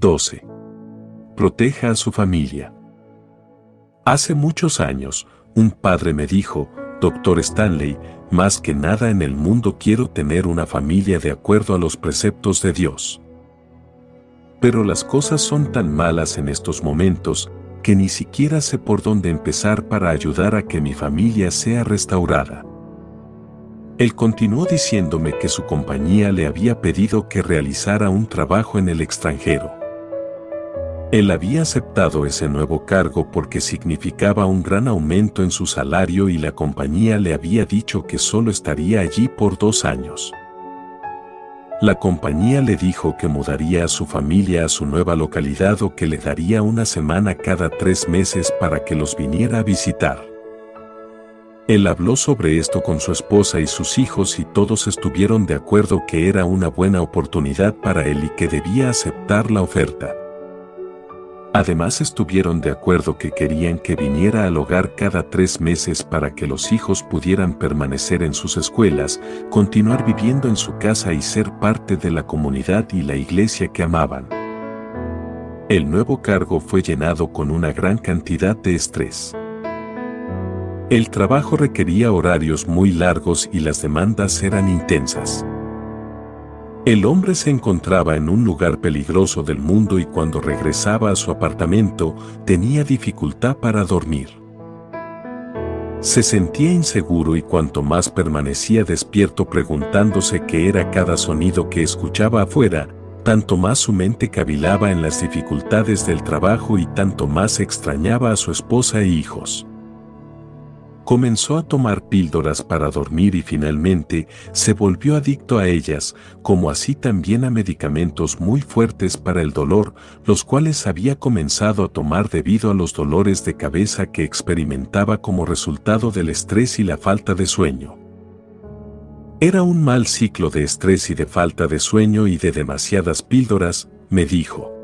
12. Proteja a su familia. Hace muchos años, un padre me dijo, Doctor Stanley, más que nada en el mundo quiero tener una familia de acuerdo a los preceptos de Dios. Pero las cosas son tan malas en estos momentos que ni siquiera sé por dónde empezar para ayudar a que mi familia sea restaurada. Él continuó diciéndome que su compañía le había pedido que realizara un trabajo en el extranjero. Él había aceptado ese nuevo cargo porque significaba un gran aumento en su salario y la compañía le había dicho que solo estaría allí por dos años. La compañía le dijo que mudaría a su familia a su nueva localidad o que le daría una semana cada tres meses para que los viniera a visitar. Él habló sobre esto con su esposa y sus hijos y todos estuvieron de acuerdo que era una buena oportunidad para él y que debía aceptar la oferta. Además estuvieron de acuerdo que querían que viniera al hogar cada tres meses para que los hijos pudieran permanecer en sus escuelas, continuar viviendo en su casa y ser parte de la comunidad y la iglesia que amaban. El nuevo cargo fue llenado con una gran cantidad de estrés. El trabajo requería horarios muy largos y las demandas eran intensas. El hombre se encontraba en un lugar peligroso del mundo y cuando regresaba a su apartamento tenía dificultad para dormir. Se sentía inseguro y cuanto más permanecía despierto preguntándose qué era cada sonido que escuchaba afuera, tanto más su mente cavilaba en las dificultades del trabajo y tanto más extrañaba a su esposa e hijos. Comenzó a tomar píldoras para dormir y finalmente se volvió adicto a ellas, como así también a medicamentos muy fuertes para el dolor, los cuales había comenzado a tomar debido a los dolores de cabeza que experimentaba como resultado del estrés y la falta de sueño. Era un mal ciclo de estrés y de falta de sueño y de demasiadas píldoras, me dijo.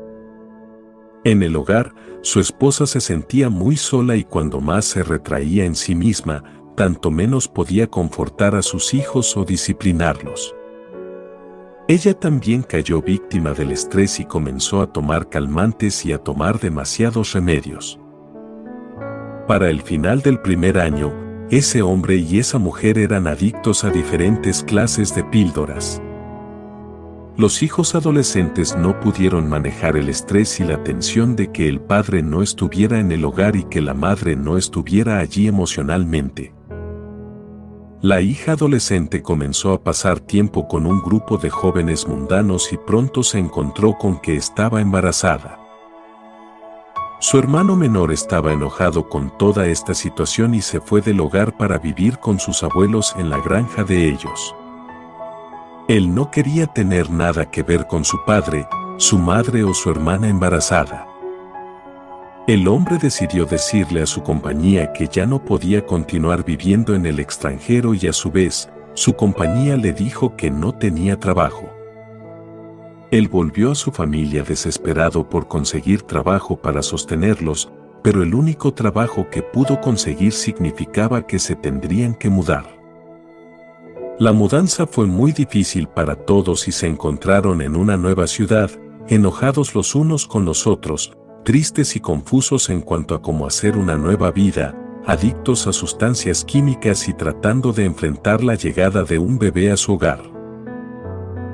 En el hogar, su esposa se sentía muy sola y cuando más se retraía en sí misma, tanto menos podía confortar a sus hijos o disciplinarlos. Ella también cayó víctima del estrés y comenzó a tomar calmantes y a tomar demasiados remedios. Para el final del primer año, ese hombre y esa mujer eran adictos a diferentes clases de píldoras. Los hijos adolescentes no pudieron manejar el estrés y la tensión de que el padre no estuviera en el hogar y que la madre no estuviera allí emocionalmente. La hija adolescente comenzó a pasar tiempo con un grupo de jóvenes mundanos y pronto se encontró con que estaba embarazada. Su hermano menor estaba enojado con toda esta situación y se fue del hogar para vivir con sus abuelos en la granja de ellos. Él no quería tener nada que ver con su padre, su madre o su hermana embarazada. El hombre decidió decirle a su compañía que ya no podía continuar viviendo en el extranjero y a su vez, su compañía le dijo que no tenía trabajo. Él volvió a su familia desesperado por conseguir trabajo para sostenerlos, pero el único trabajo que pudo conseguir significaba que se tendrían que mudar. La mudanza fue muy difícil para todos y se encontraron en una nueva ciudad, enojados los unos con los otros, tristes y confusos en cuanto a cómo hacer una nueva vida, adictos a sustancias químicas y tratando de enfrentar la llegada de un bebé a su hogar.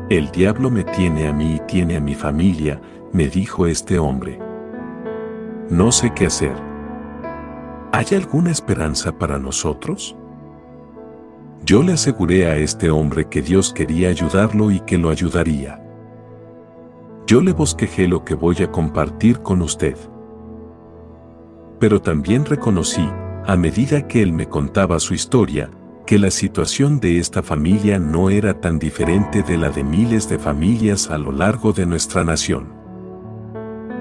El diablo me tiene a mí y tiene a mi familia, me dijo este hombre. No sé qué hacer. ¿Hay alguna esperanza para nosotros? Yo le aseguré a este hombre que Dios quería ayudarlo y que lo ayudaría. Yo le bosquejé lo que voy a compartir con usted. Pero también reconocí, a medida que él me contaba su historia, que la situación de esta familia no era tan diferente de la de miles de familias a lo largo de nuestra nación.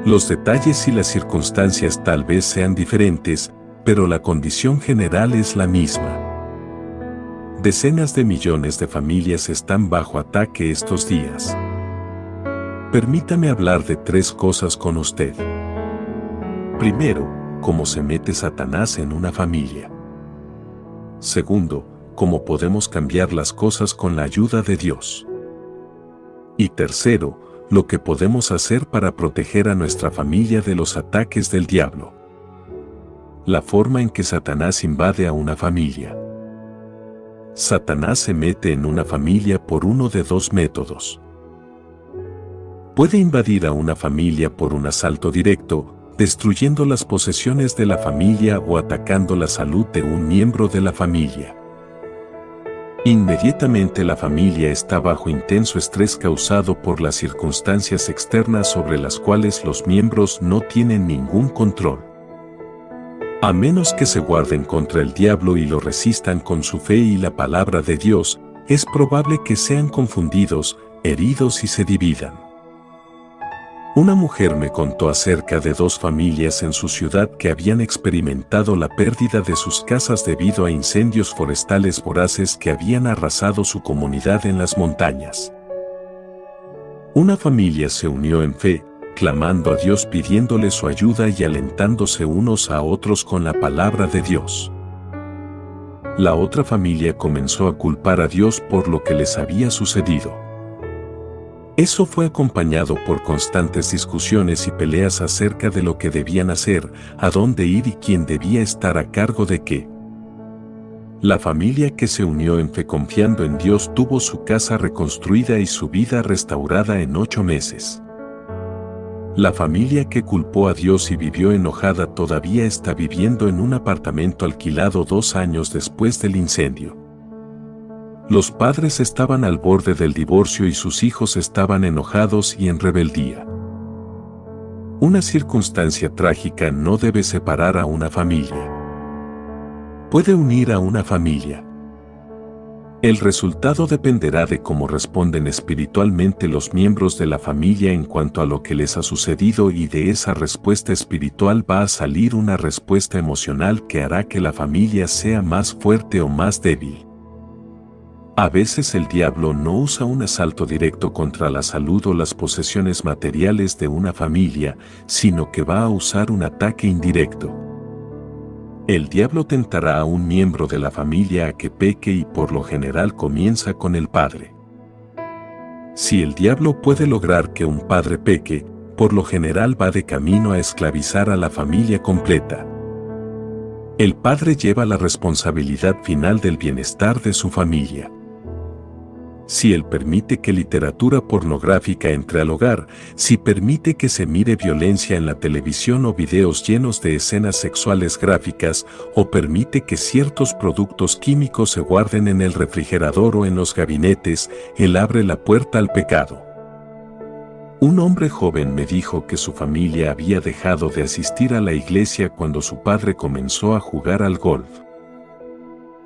Los detalles y las circunstancias tal vez sean diferentes, pero la condición general es la misma. Decenas de millones de familias están bajo ataque estos días. Permítame hablar de tres cosas con usted. Primero, cómo se mete Satanás en una familia. Segundo, cómo podemos cambiar las cosas con la ayuda de Dios. Y tercero, lo que podemos hacer para proteger a nuestra familia de los ataques del diablo. La forma en que Satanás invade a una familia. Satanás se mete en una familia por uno de dos métodos. Puede invadir a una familia por un asalto directo, destruyendo las posesiones de la familia o atacando la salud de un miembro de la familia. Inmediatamente la familia está bajo intenso estrés causado por las circunstancias externas sobre las cuales los miembros no tienen ningún control. A menos que se guarden contra el diablo y lo resistan con su fe y la palabra de Dios, es probable que sean confundidos, heridos y se dividan. Una mujer me contó acerca de dos familias en su ciudad que habían experimentado la pérdida de sus casas debido a incendios forestales voraces que habían arrasado su comunidad en las montañas. Una familia se unió en fe, clamando a Dios pidiéndole su ayuda y alentándose unos a otros con la palabra de Dios. La otra familia comenzó a culpar a Dios por lo que les había sucedido. Eso fue acompañado por constantes discusiones y peleas acerca de lo que debían hacer, a dónde ir y quién debía estar a cargo de qué. La familia que se unió en fe confiando en Dios tuvo su casa reconstruida y su vida restaurada en ocho meses. La familia que culpó a Dios y vivió enojada todavía está viviendo en un apartamento alquilado dos años después del incendio. Los padres estaban al borde del divorcio y sus hijos estaban enojados y en rebeldía. Una circunstancia trágica no debe separar a una familia. Puede unir a una familia. El resultado dependerá de cómo responden espiritualmente los miembros de la familia en cuanto a lo que les ha sucedido y de esa respuesta espiritual va a salir una respuesta emocional que hará que la familia sea más fuerte o más débil. A veces el diablo no usa un asalto directo contra la salud o las posesiones materiales de una familia, sino que va a usar un ataque indirecto. El diablo tentará a un miembro de la familia a que peque y por lo general comienza con el padre. Si el diablo puede lograr que un padre peque, por lo general va de camino a esclavizar a la familia completa. El padre lleva la responsabilidad final del bienestar de su familia si él permite que literatura pornográfica entre al hogar, si permite que se mire violencia en la televisión o videos llenos de escenas sexuales gráficas, o permite que ciertos productos químicos se guarden en el refrigerador o en los gabinetes, él abre la puerta al pecado. Un hombre joven me dijo que su familia había dejado de asistir a la iglesia cuando su padre comenzó a jugar al golf.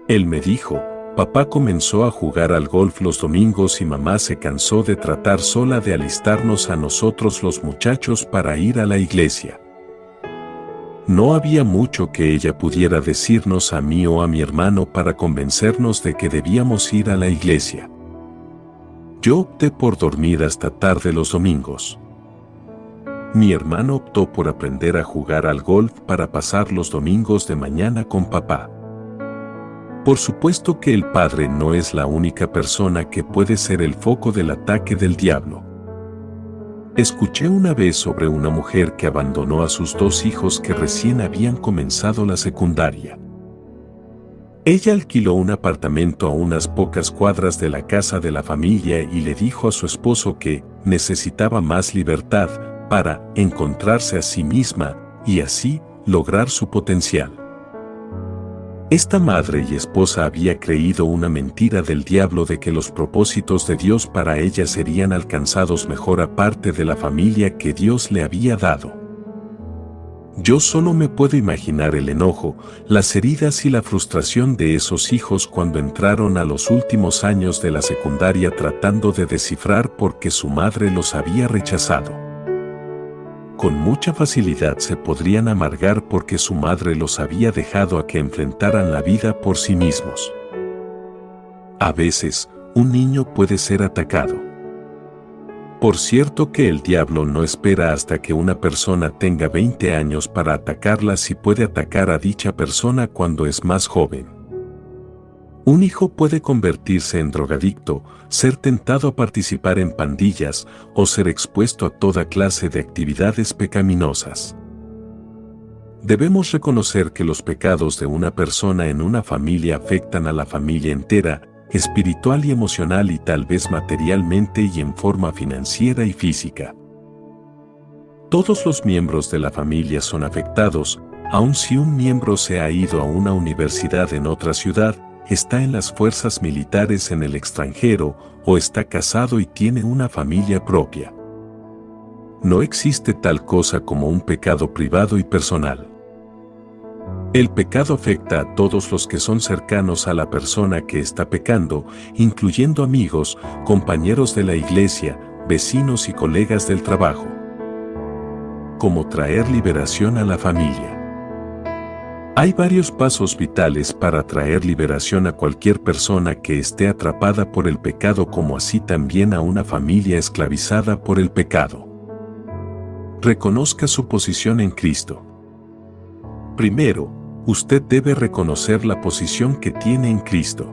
Él me dijo, Papá comenzó a jugar al golf los domingos y mamá se cansó de tratar sola de alistarnos a nosotros los muchachos para ir a la iglesia. No había mucho que ella pudiera decirnos a mí o a mi hermano para convencernos de que debíamos ir a la iglesia. Yo opté por dormir hasta tarde los domingos. Mi hermano optó por aprender a jugar al golf para pasar los domingos de mañana con papá. Por supuesto que el padre no es la única persona que puede ser el foco del ataque del diablo. Escuché una vez sobre una mujer que abandonó a sus dos hijos que recién habían comenzado la secundaria. Ella alquiló un apartamento a unas pocas cuadras de la casa de la familia y le dijo a su esposo que necesitaba más libertad para encontrarse a sí misma y así lograr su potencial. Esta madre y esposa había creído una mentira del diablo de que los propósitos de Dios para ella serían alcanzados mejor aparte de la familia que Dios le había dado. Yo solo me puedo imaginar el enojo, las heridas y la frustración de esos hijos cuando entraron a los últimos años de la secundaria tratando de descifrar por qué su madre los había rechazado con mucha facilidad se podrían amargar porque su madre los había dejado a que enfrentaran la vida por sí mismos. A veces, un niño puede ser atacado. Por cierto que el diablo no espera hasta que una persona tenga 20 años para atacarla si puede atacar a dicha persona cuando es más joven. Un hijo puede convertirse en drogadicto, ser tentado a participar en pandillas o ser expuesto a toda clase de actividades pecaminosas. Debemos reconocer que los pecados de una persona en una familia afectan a la familia entera, espiritual y emocional y tal vez materialmente y en forma financiera y física. Todos los miembros de la familia son afectados, aun si un miembro se ha ido a una universidad en otra ciudad, está en las fuerzas militares en el extranjero o está casado y tiene una familia propia. No existe tal cosa como un pecado privado y personal. El pecado afecta a todos los que son cercanos a la persona que está pecando, incluyendo amigos, compañeros de la iglesia, vecinos y colegas del trabajo. Como traer liberación a la familia. Hay varios pasos vitales para traer liberación a cualquier persona que esté atrapada por el pecado como así también a una familia esclavizada por el pecado. Reconozca su posición en Cristo. Primero, usted debe reconocer la posición que tiene en Cristo.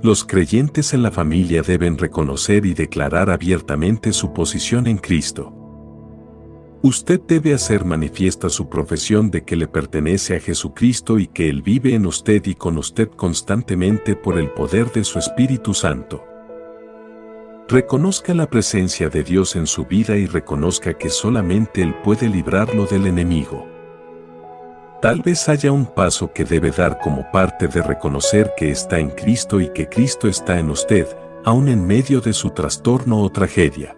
Los creyentes en la familia deben reconocer y declarar abiertamente su posición en Cristo. Usted debe hacer manifiesta su profesión de que le pertenece a Jesucristo y que Él vive en usted y con usted constantemente por el poder de su Espíritu Santo. Reconozca la presencia de Dios en su vida y reconozca que solamente Él puede librarlo del enemigo. Tal vez haya un paso que debe dar como parte de reconocer que está en Cristo y que Cristo está en usted, aun en medio de su trastorno o tragedia.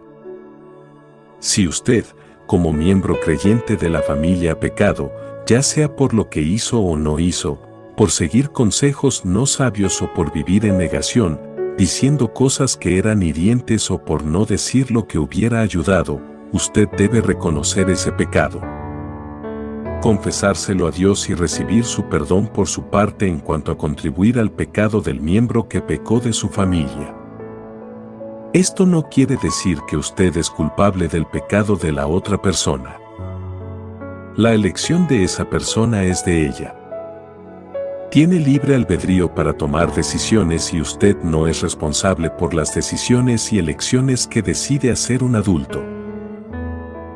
Si usted, como miembro creyente de la familia pecado, ya sea por lo que hizo o no hizo, por seguir consejos no sabios o por vivir en negación, diciendo cosas que eran hirientes o por no decir lo que hubiera ayudado, usted debe reconocer ese pecado confesárselo a Dios y recibir su perdón por su parte en cuanto a contribuir al pecado del miembro que pecó de su familia. Esto no quiere decir que usted es culpable del pecado de la otra persona. La elección de esa persona es de ella. Tiene libre albedrío para tomar decisiones y usted no es responsable por las decisiones y elecciones que decide hacer un adulto.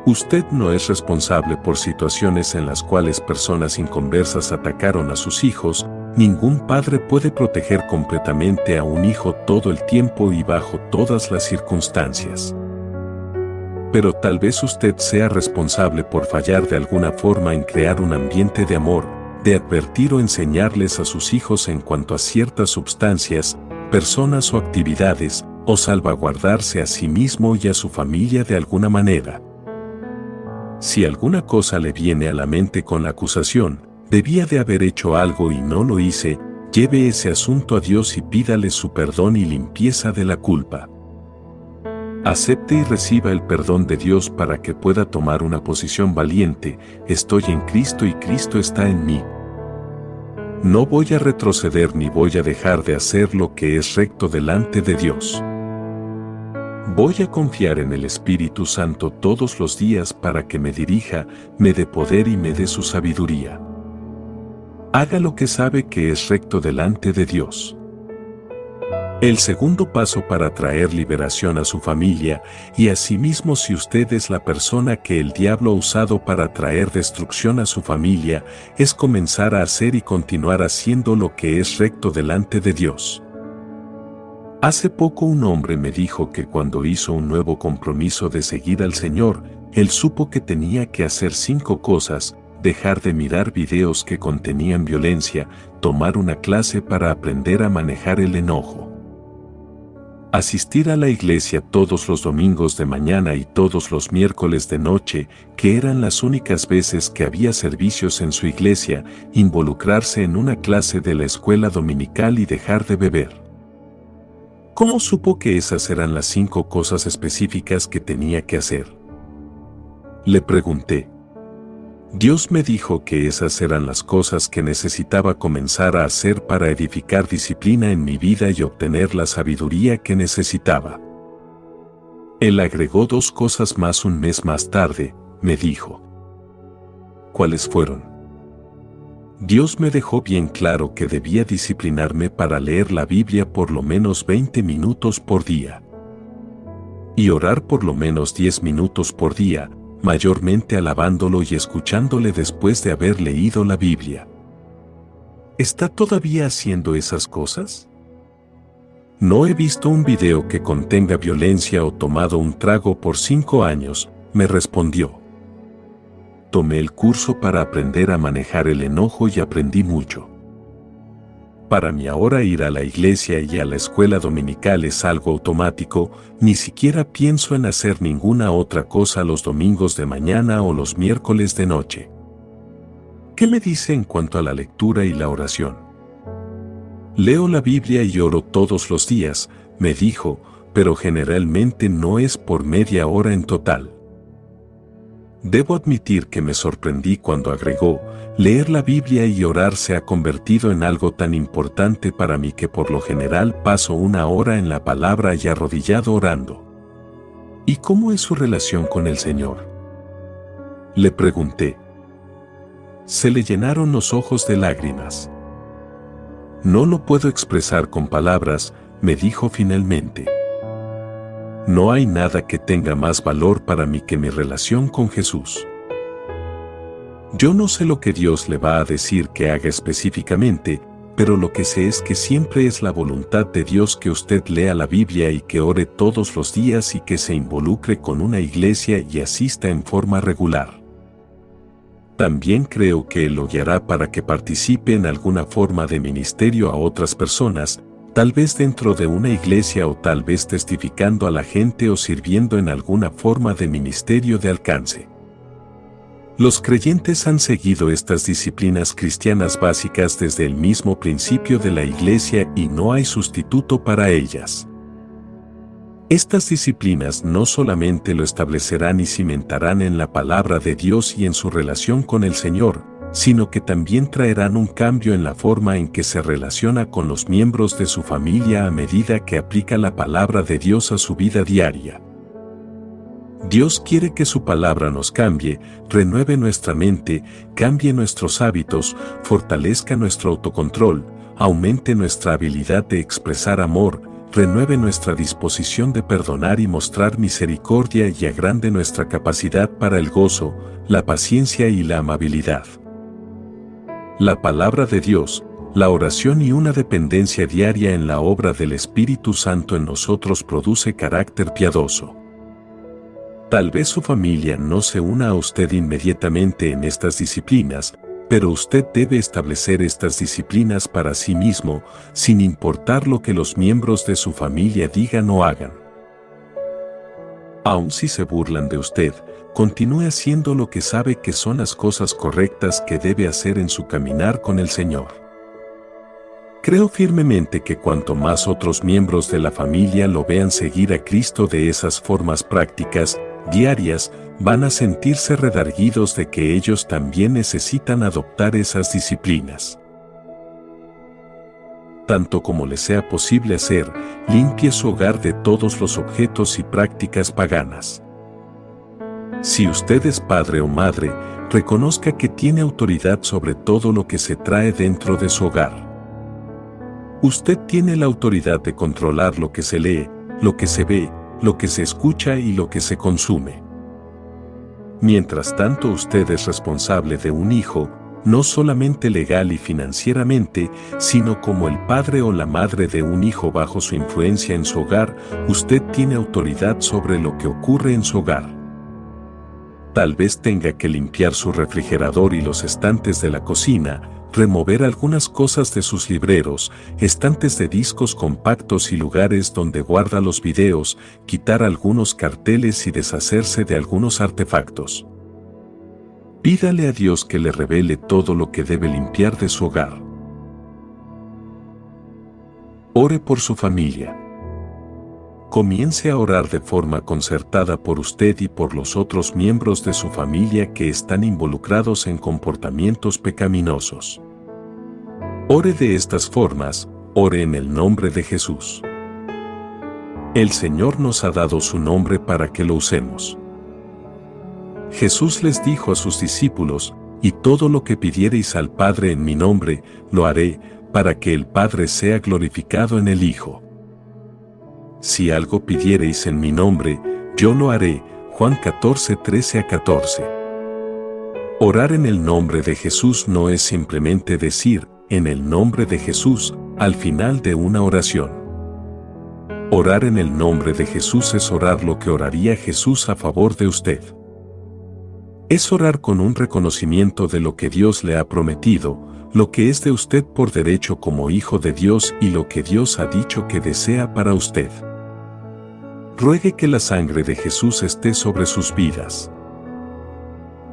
Usted no es responsable por situaciones en las cuales personas inconversas atacaron a sus hijos, ningún padre puede proteger completamente a un hijo todo el tiempo y bajo todas las circunstancias. Pero tal vez usted sea responsable por fallar de alguna forma en crear un ambiente de amor, de advertir o enseñarles a sus hijos en cuanto a ciertas sustancias, personas o actividades, o salvaguardarse a sí mismo y a su familia de alguna manera. Si alguna cosa le viene a la mente con la acusación, debía de haber hecho algo y no lo hice, lleve ese asunto a Dios y pídale su perdón y limpieza de la culpa. Acepte y reciba el perdón de Dios para que pueda tomar una posición valiente, estoy en Cristo y Cristo está en mí. No voy a retroceder ni voy a dejar de hacer lo que es recto delante de Dios. Voy a confiar en el Espíritu Santo todos los días para que me dirija, me dé poder y me dé su sabiduría. Haga lo que sabe que es recto delante de Dios. El segundo paso para traer liberación a su familia y a sí mismo si usted es la persona que el diablo ha usado para traer destrucción a su familia, es comenzar a hacer y continuar haciendo lo que es recto delante de Dios. Hace poco un hombre me dijo que cuando hizo un nuevo compromiso de seguir al Señor, él supo que tenía que hacer cinco cosas, dejar de mirar videos que contenían violencia, tomar una clase para aprender a manejar el enojo. Asistir a la iglesia todos los domingos de mañana y todos los miércoles de noche, que eran las únicas veces que había servicios en su iglesia, involucrarse en una clase de la escuela dominical y dejar de beber. ¿Cómo supo que esas eran las cinco cosas específicas que tenía que hacer? Le pregunté. Dios me dijo que esas eran las cosas que necesitaba comenzar a hacer para edificar disciplina en mi vida y obtener la sabiduría que necesitaba. Él agregó dos cosas más un mes más tarde, me dijo. ¿Cuáles fueron? Dios me dejó bien claro que debía disciplinarme para leer la Biblia por lo menos 20 minutos por día. Y orar por lo menos 10 minutos por día, mayormente alabándolo y escuchándole después de haber leído la Biblia. ¿Está todavía haciendo esas cosas? No he visto un video que contenga violencia o tomado un trago por cinco años, me respondió tomé el curso para aprender a manejar el enojo y aprendí mucho. Para mí ahora ir a la iglesia y a la escuela dominical es algo automático, ni siquiera pienso en hacer ninguna otra cosa los domingos de mañana o los miércoles de noche. ¿Qué me dice en cuanto a la lectura y la oración? Leo la Biblia y oro todos los días, me dijo, pero generalmente no es por media hora en total. Debo admitir que me sorprendí cuando agregó, leer la Biblia y orar se ha convertido en algo tan importante para mí que por lo general paso una hora en la palabra y arrodillado orando. ¿Y cómo es su relación con el Señor? Le pregunté. Se le llenaron los ojos de lágrimas. No lo puedo expresar con palabras, me dijo finalmente. No hay nada que tenga más valor para mí que mi relación con Jesús. Yo no sé lo que Dios le va a decir que haga específicamente, pero lo que sé es que siempre es la voluntad de Dios que usted lea la Biblia y que ore todos los días y que se involucre con una iglesia y asista en forma regular. También creo que lo guiará para que participe en alguna forma de ministerio a otras personas, tal vez dentro de una iglesia o tal vez testificando a la gente o sirviendo en alguna forma de ministerio de alcance. Los creyentes han seguido estas disciplinas cristianas básicas desde el mismo principio de la iglesia y no hay sustituto para ellas. Estas disciplinas no solamente lo establecerán y cimentarán en la palabra de Dios y en su relación con el Señor, sino que también traerán un cambio en la forma en que se relaciona con los miembros de su familia a medida que aplica la palabra de Dios a su vida diaria. Dios quiere que su palabra nos cambie, renueve nuestra mente, cambie nuestros hábitos, fortalezca nuestro autocontrol, aumente nuestra habilidad de expresar amor, renueve nuestra disposición de perdonar y mostrar misericordia y agrande nuestra capacidad para el gozo, la paciencia y la amabilidad la palabra de Dios, la oración y una dependencia diaria en la obra del Espíritu Santo en nosotros produce carácter piadoso. Tal vez su familia no se una a usted inmediatamente en estas disciplinas, pero usted debe establecer estas disciplinas para sí mismo, sin importar lo que los miembros de su familia digan o hagan. Aun si se burlan de usted, continúe haciendo lo que sabe que son las cosas correctas que debe hacer en su caminar con el Señor. Creo firmemente que cuanto más otros miembros de la familia lo vean seguir a Cristo de esas formas prácticas, diarias, van a sentirse redarguidos de que ellos también necesitan adoptar esas disciplinas. Tanto como le sea posible hacer, limpie su hogar de todos los objetos y prácticas paganas. Si usted es padre o madre, reconozca que tiene autoridad sobre todo lo que se trae dentro de su hogar. Usted tiene la autoridad de controlar lo que se lee, lo que se ve, lo que se escucha y lo que se consume. Mientras tanto usted es responsable de un hijo, no solamente legal y financieramente, sino como el padre o la madre de un hijo bajo su influencia en su hogar, usted tiene autoridad sobre lo que ocurre en su hogar. Tal vez tenga que limpiar su refrigerador y los estantes de la cocina, remover algunas cosas de sus libreros, estantes de discos compactos y lugares donde guarda los videos, quitar algunos carteles y deshacerse de algunos artefactos. Pídale a Dios que le revele todo lo que debe limpiar de su hogar. Ore por su familia comience a orar de forma concertada por usted y por los otros miembros de su familia que están involucrados en comportamientos pecaminosos. Ore de estas formas, ore en el nombre de Jesús. El Señor nos ha dado su nombre para que lo usemos. Jesús les dijo a sus discípulos, y todo lo que pidiereis al Padre en mi nombre, lo haré, para que el Padre sea glorificado en el Hijo. Si algo pidiereis en mi nombre, yo lo haré. Juan 14, 13 a 14. Orar en el nombre de Jesús no es simplemente decir, en el nombre de Jesús, al final de una oración. Orar en el nombre de Jesús es orar lo que oraría Jesús a favor de usted. Es orar con un reconocimiento de lo que Dios le ha prometido, lo que es de usted por derecho como hijo de Dios y lo que Dios ha dicho que desea para usted. Ruegue que la sangre de Jesús esté sobre sus vidas.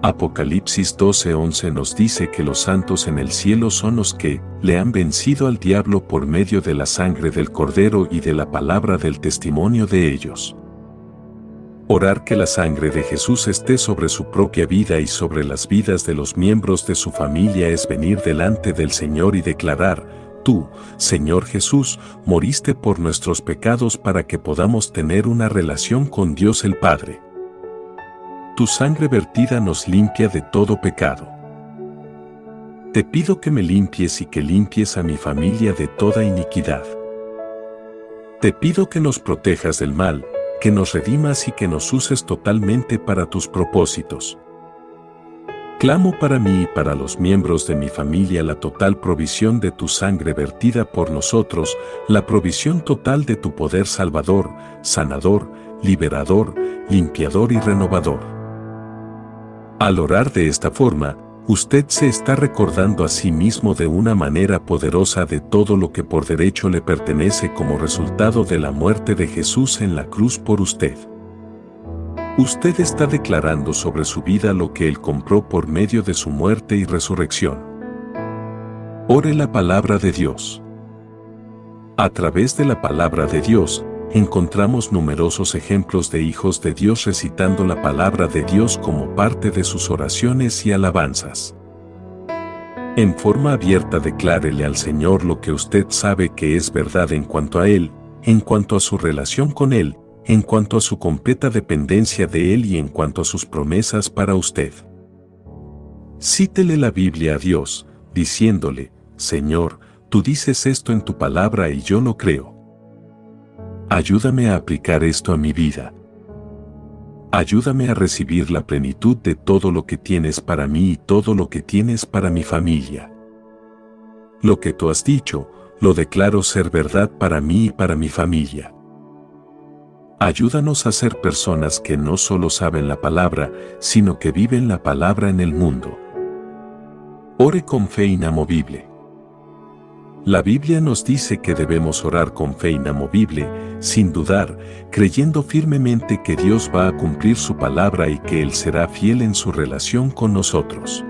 Apocalipsis 12:11 nos dice que los santos en el cielo son los que le han vencido al diablo por medio de la sangre del cordero y de la palabra del testimonio de ellos. Orar que la sangre de Jesús esté sobre su propia vida y sobre las vidas de los miembros de su familia es venir delante del Señor y declarar, Tú, Señor Jesús, moriste por nuestros pecados para que podamos tener una relación con Dios el Padre. Tu sangre vertida nos limpia de todo pecado. Te pido que me limpies y que limpies a mi familia de toda iniquidad. Te pido que nos protejas del mal, que nos redimas y que nos uses totalmente para tus propósitos. Clamo para mí y para los miembros de mi familia la total provisión de tu sangre vertida por nosotros, la provisión total de tu poder salvador, sanador, liberador, limpiador y renovador. Al orar de esta forma, usted se está recordando a sí mismo de una manera poderosa de todo lo que por derecho le pertenece como resultado de la muerte de Jesús en la cruz por usted. Usted está declarando sobre su vida lo que Él compró por medio de su muerte y resurrección. Ore la palabra de Dios. A través de la palabra de Dios, encontramos numerosos ejemplos de hijos de Dios recitando la palabra de Dios como parte de sus oraciones y alabanzas. En forma abierta declárele al Señor lo que usted sabe que es verdad en cuanto a Él, en cuanto a su relación con Él, en cuanto a su completa dependencia de Él y en cuanto a sus promesas para usted. Cítele la Biblia a Dios, diciéndole, Señor, tú dices esto en tu palabra y yo lo creo. Ayúdame a aplicar esto a mi vida. Ayúdame a recibir la plenitud de todo lo que tienes para mí y todo lo que tienes para mi familia. Lo que tú has dicho, lo declaro ser verdad para mí y para mi familia. Ayúdanos a ser personas que no solo saben la palabra, sino que viven la palabra en el mundo. Ore con fe inamovible. La Biblia nos dice que debemos orar con fe inamovible, sin dudar, creyendo firmemente que Dios va a cumplir su palabra y que Él será fiel en su relación con nosotros.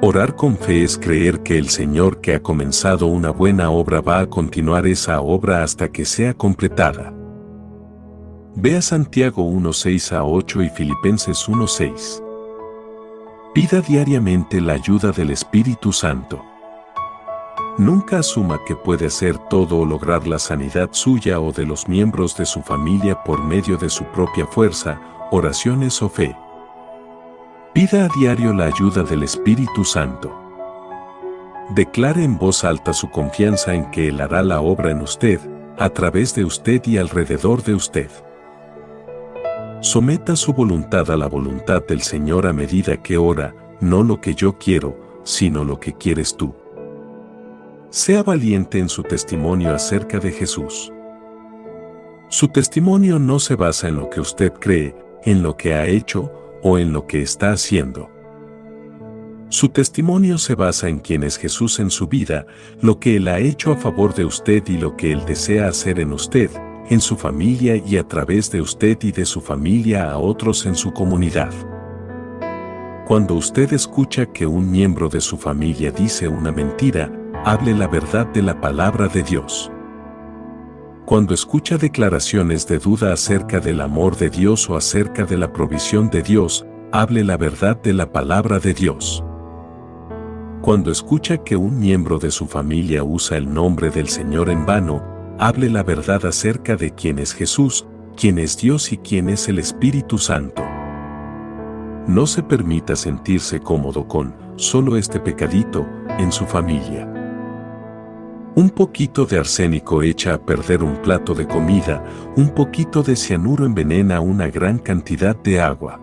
Orar con fe es creer que el Señor que ha comenzado una buena obra va a continuar esa obra hasta que sea completada. Vea Santiago 1.6 a 8 y Filipenses 1.6. Pida diariamente la ayuda del Espíritu Santo. Nunca asuma que puede hacer todo o lograr la sanidad suya o de los miembros de su familia por medio de su propia fuerza, oraciones o fe. Pida a diario la ayuda del Espíritu Santo. Declare en voz alta su confianza en que Él hará la obra en usted, a través de usted y alrededor de usted. Someta su voluntad a la voluntad del Señor a medida que ora, no lo que yo quiero, sino lo que quieres tú. Sea valiente en su testimonio acerca de Jesús. Su testimonio no se basa en lo que usted cree, en lo que ha hecho o en lo que está haciendo. Su testimonio se basa en quién es Jesús en su vida, lo que Él ha hecho a favor de usted y lo que Él desea hacer en usted, en su familia y a través de usted y de su familia a otros en su comunidad. Cuando usted escucha que un miembro de su familia dice una mentira, hable la verdad de la palabra de Dios. Cuando escucha declaraciones de duda acerca del amor de Dios o acerca de la provisión de Dios, hable la verdad de la palabra de Dios. Cuando escucha que un miembro de su familia usa el nombre del Señor en vano, hable la verdad acerca de quién es Jesús, quién es Dios y quién es el Espíritu Santo. No se permita sentirse cómodo con solo este pecadito en su familia. Un poquito de arsénico echa a perder un plato de comida, un poquito de cianuro envenena una gran cantidad de agua.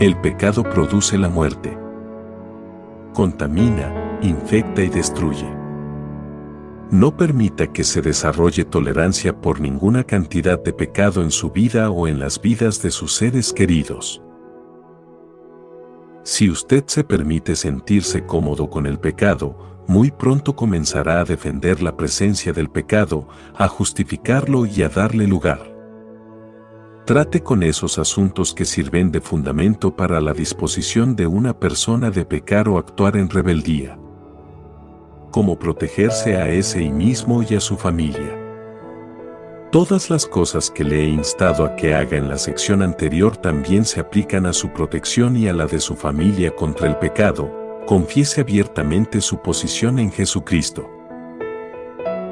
El pecado produce la muerte. Contamina, infecta y destruye. No permita que se desarrolle tolerancia por ninguna cantidad de pecado en su vida o en las vidas de sus seres queridos. Si usted se permite sentirse cómodo con el pecado, muy pronto comenzará a defender la presencia del pecado, a justificarlo y a darle lugar. Trate con esos asuntos que sirven de fundamento para la disposición de una persona de pecar o actuar en rebeldía. Como protegerse a ese y mismo y a su familia. Todas las cosas que le he instado a que haga en la sección anterior también se aplican a su protección y a la de su familia contra el pecado, confiese abiertamente su posición en Jesucristo.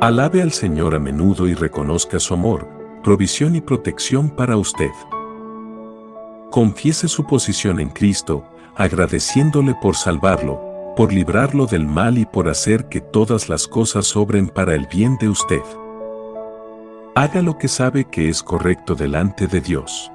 Alabe al Señor a menudo y reconozca su amor, provisión y protección para usted. Confiese su posición en Cristo, agradeciéndole por salvarlo, por librarlo del mal y por hacer que todas las cosas obren para el bien de usted. Haga lo que sabe que es correcto delante de Dios.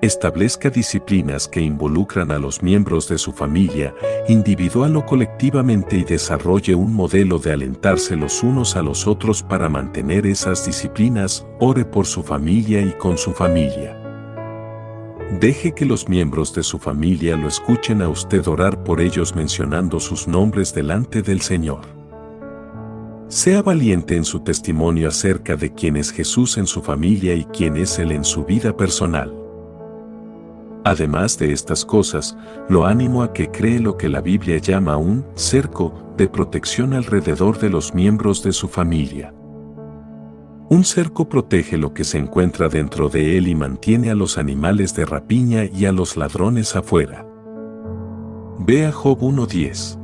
Establezca disciplinas que involucran a los miembros de su familia, individual o colectivamente y desarrolle un modelo de alentarse los unos a los otros para mantener esas disciplinas, ore por su familia y con su familia. Deje que los miembros de su familia lo escuchen a usted orar por ellos mencionando sus nombres delante del Señor. Sea valiente en su testimonio acerca de quién es Jesús en su familia y quién es Él en su vida personal. Además de estas cosas, lo animo a que cree lo que la Biblia llama un cerco de protección alrededor de los miembros de su familia. Un cerco protege lo que se encuentra dentro de él y mantiene a los animales de rapiña y a los ladrones afuera. Vea Job 1.10.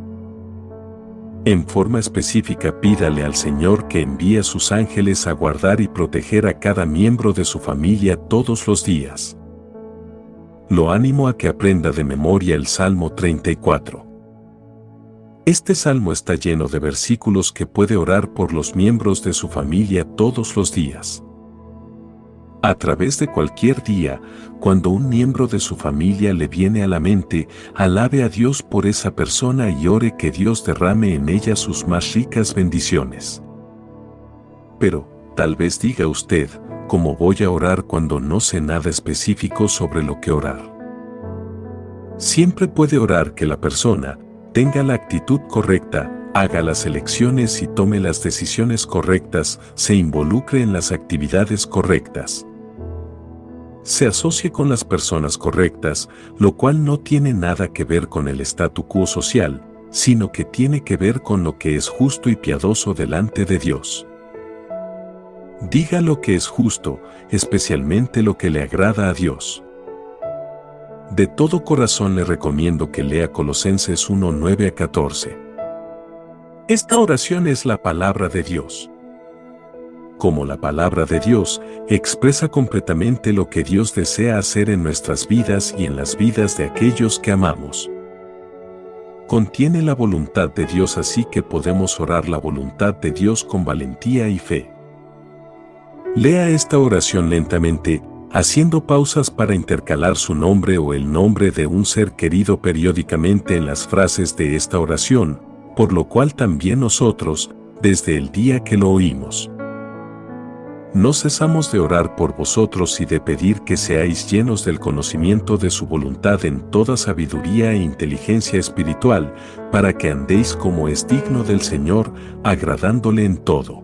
En forma específica pídale al Señor que envíe a sus ángeles a guardar y proteger a cada miembro de su familia todos los días lo animo a que aprenda de memoria el Salmo 34. Este salmo está lleno de versículos que puede orar por los miembros de su familia todos los días. A través de cualquier día, cuando un miembro de su familia le viene a la mente, alabe a Dios por esa persona y ore que Dios derrame en ella sus más ricas bendiciones. Pero, tal vez diga usted, ¿cómo voy a orar cuando no sé nada específico sobre lo que orar? Siempre puede orar que la persona tenga la actitud correcta, haga las elecciones y tome las decisiones correctas, se involucre en las actividades correctas. Se asocie con las personas correctas, lo cual no tiene nada que ver con el statu quo social, sino que tiene que ver con lo que es justo y piadoso delante de Dios. Diga lo que es justo, especialmente lo que le agrada a Dios. De todo corazón le recomiendo que lea Colosenses 1, 9 a 14. Esta oración es la palabra de Dios. Como la palabra de Dios, expresa completamente lo que Dios desea hacer en nuestras vidas y en las vidas de aquellos que amamos. Contiene la voluntad de Dios así que podemos orar la voluntad de Dios con valentía y fe. Lea esta oración lentamente, haciendo pausas para intercalar su nombre o el nombre de un ser querido periódicamente en las frases de esta oración, por lo cual también nosotros, desde el día que lo oímos. No cesamos de orar por vosotros y de pedir que seáis llenos del conocimiento de su voluntad en toda sabiduría e inteligencia espiritual, para que andéis como es digno del Señor, agradándole en todo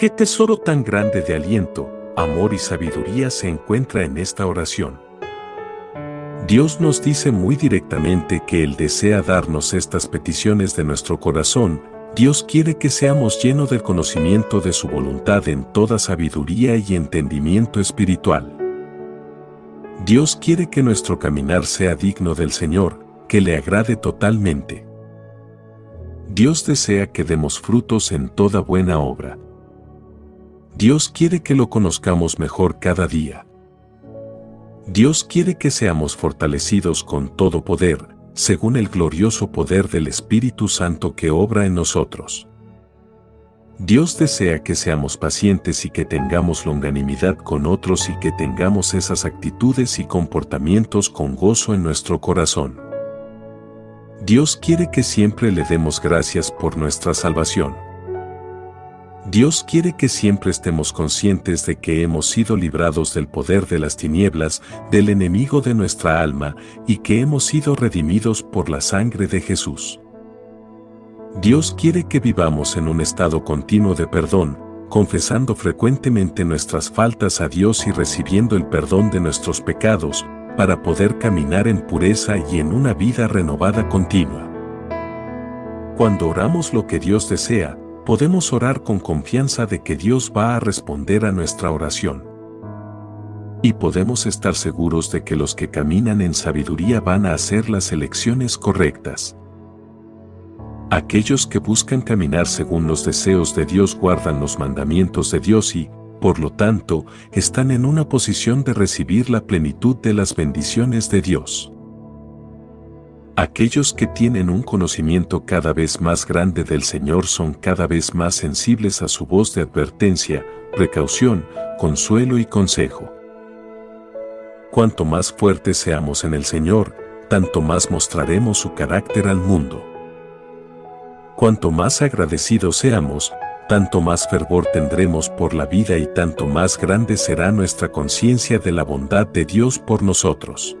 Qué tesoro tan grande de aliento, amor y sabiduría se encuentra en esta oración. Dios nos dice muy directamente que Él desea darnos estas peticiones de nuestro corazón, Dios quiere que seamos llenos del conocimiento de su voluntad en toda sabiduría y entendimiento espiritual. Dios quiere que nuestro caminar sea digno del Señor, que le agrade totalmente. Dios desea que demos frutos en toda buena obra. Dios quiere que lo conozcamos mejor cada día. Dios quiere que seamos fortalecidos con todo poder, según el glorioso poder del Espíritu Santo que obra en nosotros. Dios desea que seamos pacientes y que tengamos longanimidad con otros y que tengamos esas actitudes y comportamientos con gozo en nuestro corazón. Dios quiere que siempre le demos gracias por nuestra salvación. Dios quiere que siempre estemos conscientes de que hemos sido librados del poder de las tinieblas, del enemigo de nuestra alma, y que hemos sido redimidos por la sangre de Jesús. Dios quiere que vivamos en un estado continuo de perdón, confesando frecuentemente nuestras faltas a Dios y recibiendo el perdón de nuestros pecados, para poder caminar en pureza y en una vida renovada continua. Cuando oramos lo que Dios desea, podemos orar con confianza de que Dios va a responder a nuestra oración. Y podemos estar seguros de que los que caminan en sabiduría van a hacer las elecciones correctas. Aquellos que buscan caminar según los deseos de Dios guardan los mandamientos de Dios y, por lo tanto, están en una posición de recibir la plenitud de las bendiciones de Dios. Aquellos que tienen un conocimiento cada vez más grande del Señor son cada vez más sensibles a su voz de advertencia, precaución, consuelo y consejo. Cuanto más fuertes seamos en el Señor, tanto más mostraremos su carácter al mundo. Cuanto más agradecidos seamos, tanto más fervor tendremos por la vida y tanto más grande será nuestra conciencia de la bondad de Dios por nosotros.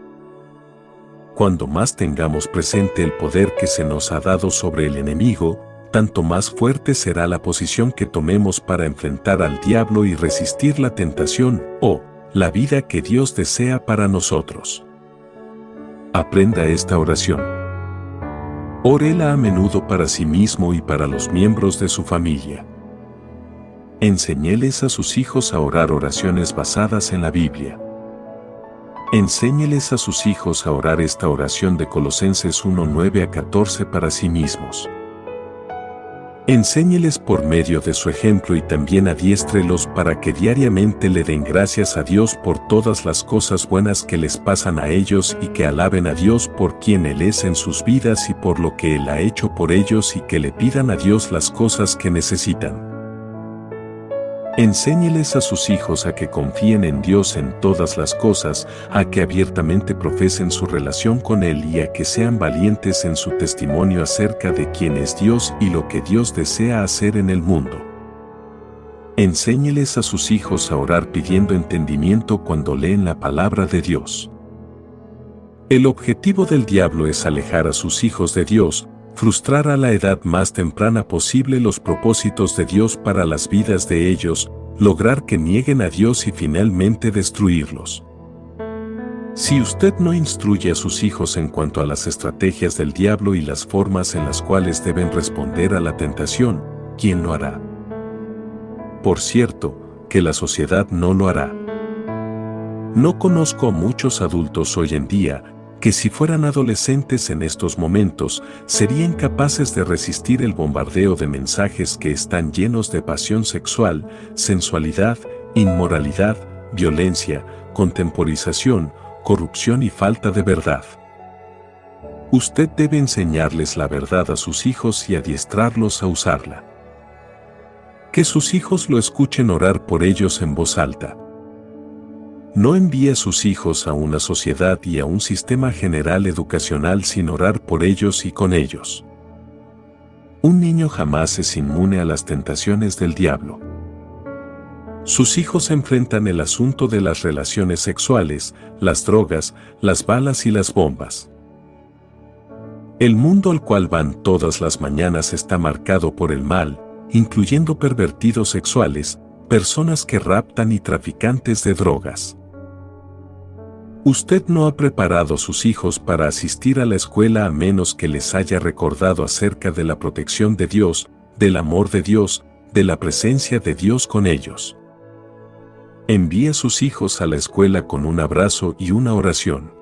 Cuando más tengamos presente el poder que se nos ha dado sobre el enemigo, tanto más fuerte será la posición que tomemos para enfrentar al diablo y resistir la tentación o la vida que Dios desea para nosotros. Aprenda esta oración. Órela a menudo para sí mismo y para los miembros de su familia. Enseñéles a sus hijos a orar oraciones basadas en la Biblia. Enséñeles a sus hijos a orar esta oración de Colosenses 1:9 a 14 para sí mismos. Enséñeles por medio de su ejemplo y también adiéstrelos para que diariamente le den gracias a Dios por todas las cosas buenas que les pasan a ellos y que alaben a Dios por quien Él es en sus vidas y por lo que Él ha hecho por ellos y que le pidan a Dios las cosas que necesitan. Enséñeles a sus hijos a que confíen en Dios en todas las cosas, a que abiertamente profesen su relación con Él y a que sean valientes en su testimonio acerca de quién es Dios y lo que Dios desea hacer en el mundo. Enséñeles a sus hijos a orar pidiendo entendimiento cuando leen la palabra de Dios. El objetivo del diablo es alejar a sus hijos de Dios, frustrar a la edad más temprana posible los propósitos de Dios para las vidas de ellos, lograr que nieguen a Dios y finalmente destruirlos. Si usted no instruye a sus hijos en cuanto a las estrategias del diablo y las formas en las cuales deben responder a la tentación, ¿quién lo hará? Por cierto, que la sociedad no lo hará. No conozco a muchos adultos hoy en día que si fueran adolescentes en estos momentos, serían capaces de resistir el bombardeo de mensajes que están llenos de pasión sexual, sensualidad, inmoralidad, violencia, contemporización, corrupción y falta de verdad. Usted debe enseñarles la verdad a sus hijos y adiestrarlos a usarla. Que sus hijos lo escuchen orar por ellos en voz alta no envía a sus hijos a una sociedad y a un sistema general educacional sin orar por ellos y con ellos. Un niño jamás es inmune a las tentaciones del diablo. Sus hijos enfrentan el asunto de las relaciones sexuales, las drogas, las balas y las bombas. El mundo al cual van todas las mañanas está marcado por el mal, incluyendo pervertidos sexuales, personas que raptan y traficantes de drogas. Usted no ha preparado sus hijos para asistir a la escuela a menos que les haya recordado acerca de la protección de Dios, del amor de Dios, de la presencia de Dios con ellos. Envíe a sus hijos a la escuela con un abrazo y una oración.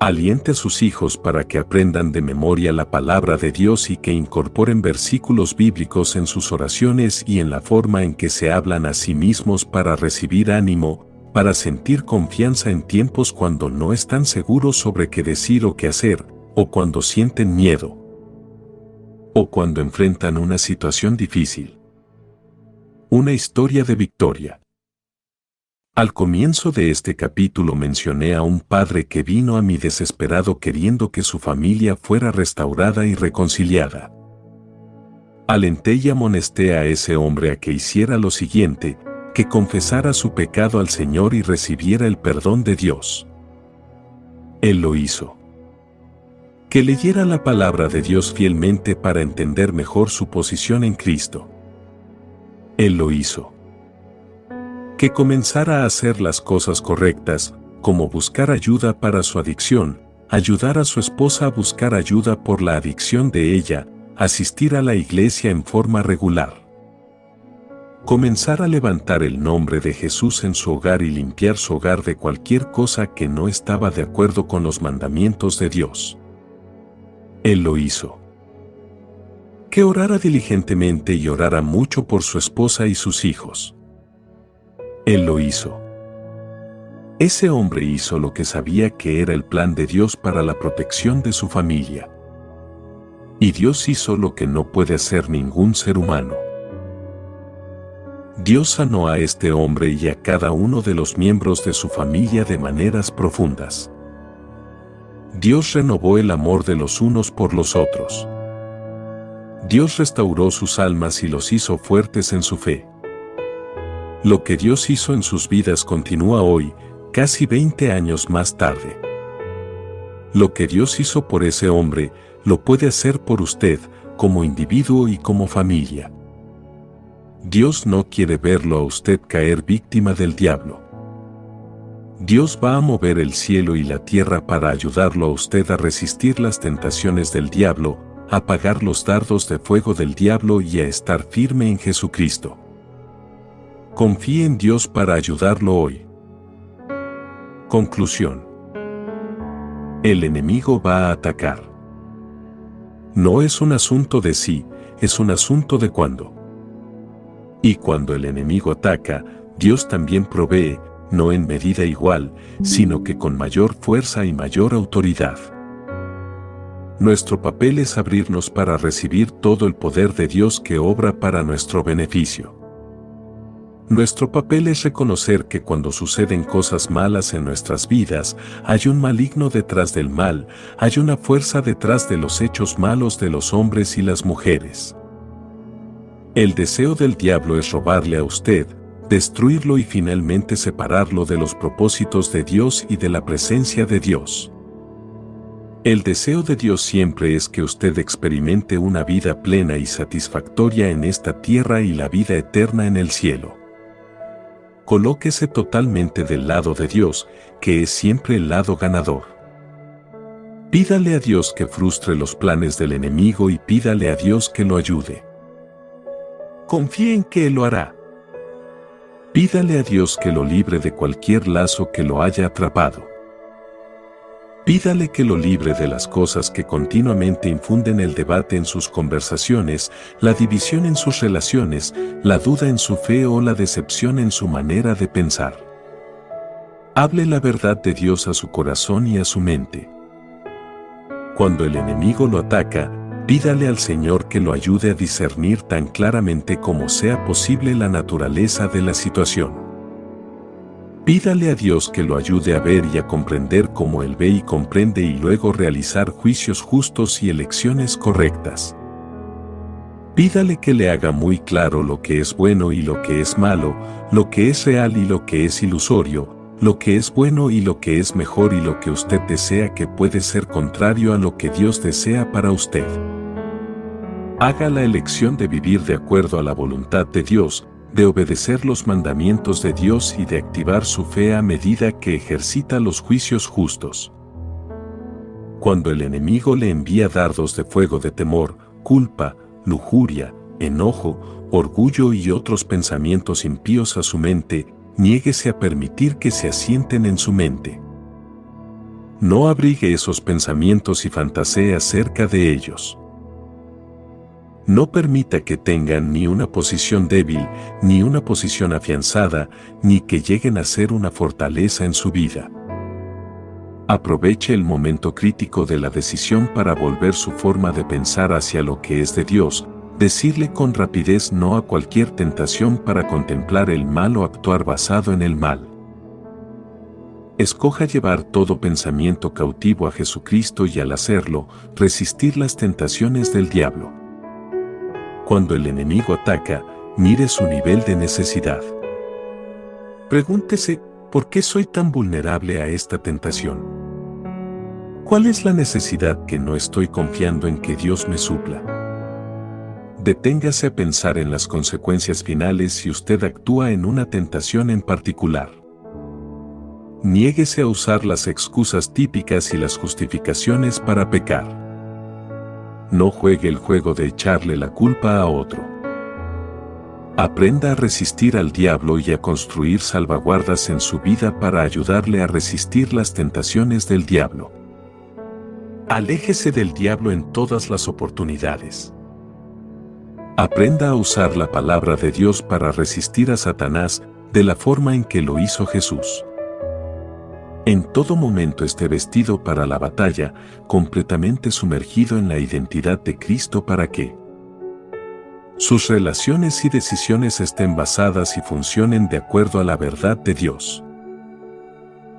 Aliente a sus hijos para que aprendan de memoria la palabra de Dios y que incorporen versículos bíblicos en sus oraciones y en la forma en que se hablan a sí mismos para recibir ánimo, para sentir confianza en tiempos cuando no están seguros sobre qué decir o qué hacer, o cuando sienten miedo, o cuando enfrentan una situación difícil. Una historia de victoria. Al comienzo de este capítulo mencioné a un padre que vino a mí desesperado queriendo que su familia fuera restaurada y reconciliada. Alenté y amonesté a ese hombre a que hiciera lo siguiente, que confesara su pecado al Señor y recibiera el perdón de Dios. Él lo hizo. Que leyera la palabra de Dios fielmente para entender mejor su posición en Cristo. Él lo hizo. Que comenzara a hacer las cosas correctas, como buscar ayuda para su adicción, ayudar a su esposa a buscar ayuda por la adicción de ella, asistir a la iglesia en forma regular comenzar a levantar el nombre de Jesús en su hogar y limpiar su hogar de cualquier cosa que no estaba de acuerdo con los mandamientos de Dios. Él lo hizo. Que orara diligentemente y orara mucho por su esposa y sus hijos. Él lo hizo. Ese hombre hizo lo que sabía que era el plan de Dios para la protección de su familia. Y Dios hizo lo que no puede hacer ningún ser humano. Dios sanó a este hombre y a cada uno de los miembros de su familia de maneras profundas. Dios renovó el amor de los unos por los otros. Dios restauró sus almas y los hizo fuertes en su fe. Lo que Dios hizo en sus vidas continúa hoy, casi 20 años más tarde. Lo que Dios hizo por ese hombre, lo puede hacer por usted, como individuo y como familia. Dios no quiere verlo a usted caer víctima del diablo. Dios va a mover el cielo y la tierra para ayudarlo a usted a resistir las tentaciones del diablo, a apagar los dardos de fuego del diablo y a estar firme en Jesucristo. Confíe en Dios para ayudarlo hoy. Conclusión. El enemigo va a atacar. No es un asunto de sí, es un asunto de cuándo. Y cuando el enemigo ataca, Dios también provee, no en medida igual, sino que con mayor fuerza y mayor autoridad. Nuestro papel es abrirnos para recibir todo el poder de Dios que obra para nuestro beneficio. Nuestro papel es reconocer que cuando suceden cosas malas en nuestras vidas, hay un maligno detrás del mal, hay una fuerza detrás de los hechos malos de los hombres y las mujeres. El deseo del diablo es robarle a usted, destruirlo y finalmente separarlo de los propósitos de Dios y de la presencia de Dios. El deseo de Dios siempre es que usted experimente una vida plena y satisfactoria en esta tierra y la vida eterna en el cielo. Colóquese totalmente del lado de Dios, que es siempre el lado ganador. Pídale a Dios que frustre los planes del enemigo y pídale a Dios que lo ayude. Confíe en que Él lo hará. Pídale a Dios que lo libre de cualquier lazo que lo haya atrapado. Pídale que lo libre de las cosas que continuamente infunden el debate en sus conversaciones, la división en sus relaciones, la duda en su fe o la decepción en su manera de pensar. Hable la verdad de Dios a su corazón y a su mente. Cuando el enemigo lo ataca, Pídale al Señor que lo ayude a discernir tan claramente como sea posible la naturaleza de la situación. Pídale a Dios que lo ayude a ver y a comprender como Él ve y comprende y luego realizar juicios justos y elecciones correctas. Pídale que le haga muy claro lo que es bueno y lo que es malo, lo que es real y lo que es ilusorio, lo que es bueno y lo que es mejor y lo que usted desea que puede ser contrario a lo que Dios desea para usted. Haga la elección de vivir de acuerdo a la voluntad de Dios, de obedecer los mandamientos de Dios y de activar su fe a medida que ejercita los juicios justos. Cuando el enemigo le envía dardos de fuego de temor, culpa, lujuria, enojo, orgullo y otros pensamientos impíos a su mente, niéguese a permitir que se asienten en su mente. No abrigue esos pensamientos y fantasee acerca de ellos. No permita que tengan ni una posición débil, ni una posición afianzada, ni que lleguen a ser una fortaleza en su vida. Aproveche el momento crítico de la decisión para volver su forma de pensar hacia lo que es de Dios, decirle con rapidez no a cualquier tentación para contemplar el mal o actuar basado en el mal. Escoja llevar todo pensamiento cautivo a Jesucristo y al hacerlo, resistir las tentaciones del diablo. Cuando el enemigo ataca, mire su nivel de necesidad. Pregúntese, ¿por qué soy tan vulnerable a esta tentación? ¿Cuál es la necesidad que no estoy confiando en que Dios me supla? Deténgase a pensar en las consecuencias finales si usted actúa en una tentación en particular. Niéguese a usar las excusas típicas y las justificaciones para pecar no juegue el juego de echarle la culpa a otro. Aprenda a resistir al diablo y a construir salvaguardas en su vida para ayudarle a resistir las tentaciones del diablo. Aléjese del diablo en todas las oportunidades. Aprenda a usar la palabra de Dios para resistir a Satanás de la forma en que lo hizo Jesús. En todo momento esté vestido para la batalla, completamente sumergido en la identidad de Cristo para que sus relaciones y decisiones estén basadas y funcionen de acuerdo a la verdad de Dios.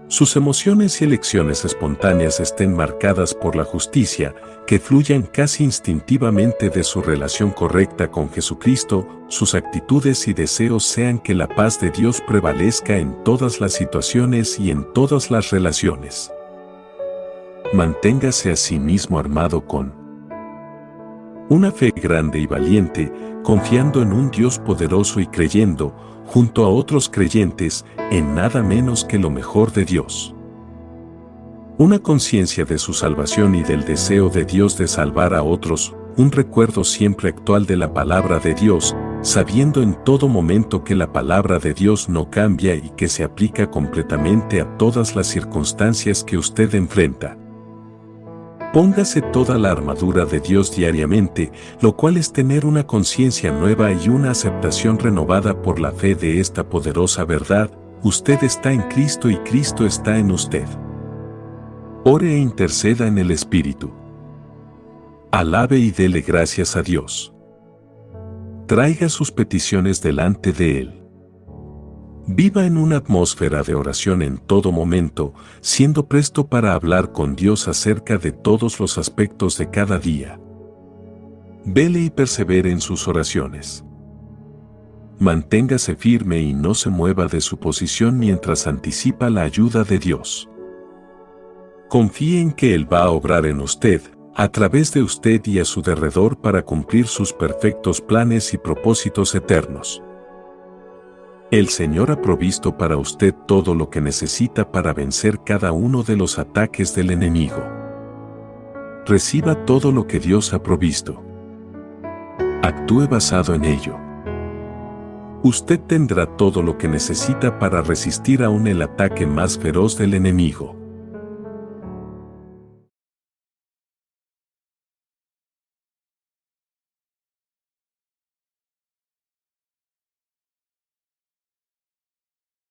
Sus emociones y elecciones espontáneas estén marcadas por la justicia, que fluyan casi instintivamente de su relación correcta con Jesucristo, sus actitudes y deseos sean que la paz de Dios prevalezca en todas las situaciones y en todas las relaciones. Manténgase a sí mismo armado con una fe grande y valiente, confiando en un Dios poderoso y creyendo, junto a otros creyentes, en nada menos que lo mejor de Dios. Una conciencia de su salvación y del deseo de Dios de salvar a otros, un recuerdo siempre actual de la palabra de Dios, sabiendo en todo momento que la palabra de Dios no cambia y que se aplica completamente a todas las circunstancias que usted enfrenta. Póngase toda la armadura de Dios diariamente, lo cual es tener una conciencia nueva y una aceptación renovada por la fe de esta poderosa verdad, usted está en Cristo y Cristo está en usted. Ore e interceda en el Espíritu. Alabe y dele gracias a Dios. Traiga sus peticiones delante de Él. Viva en una atmósfera de oración en todo momento, siendo presto para hablar con Dios acerca de todos los aspectos de cada día. Vele y persevere en sus oraciones. Manténgase firme y no se mueva de su posición mientras anticipa la ayuda de Dios. Confíe en que Él va a obrar en usted, a través de usted y a su derredor para cumplir sus perfectos planes y propósitos eternos. El Señor ha provisto para usted todo lo que necesita para vencer cada uno de los ataques del enemigo. Reciba todo lo que Dios ha provisto. Actúe basado en ello. Usted tendrá todo lo que necesita para resistir aún el ataque más feroz del enemigo.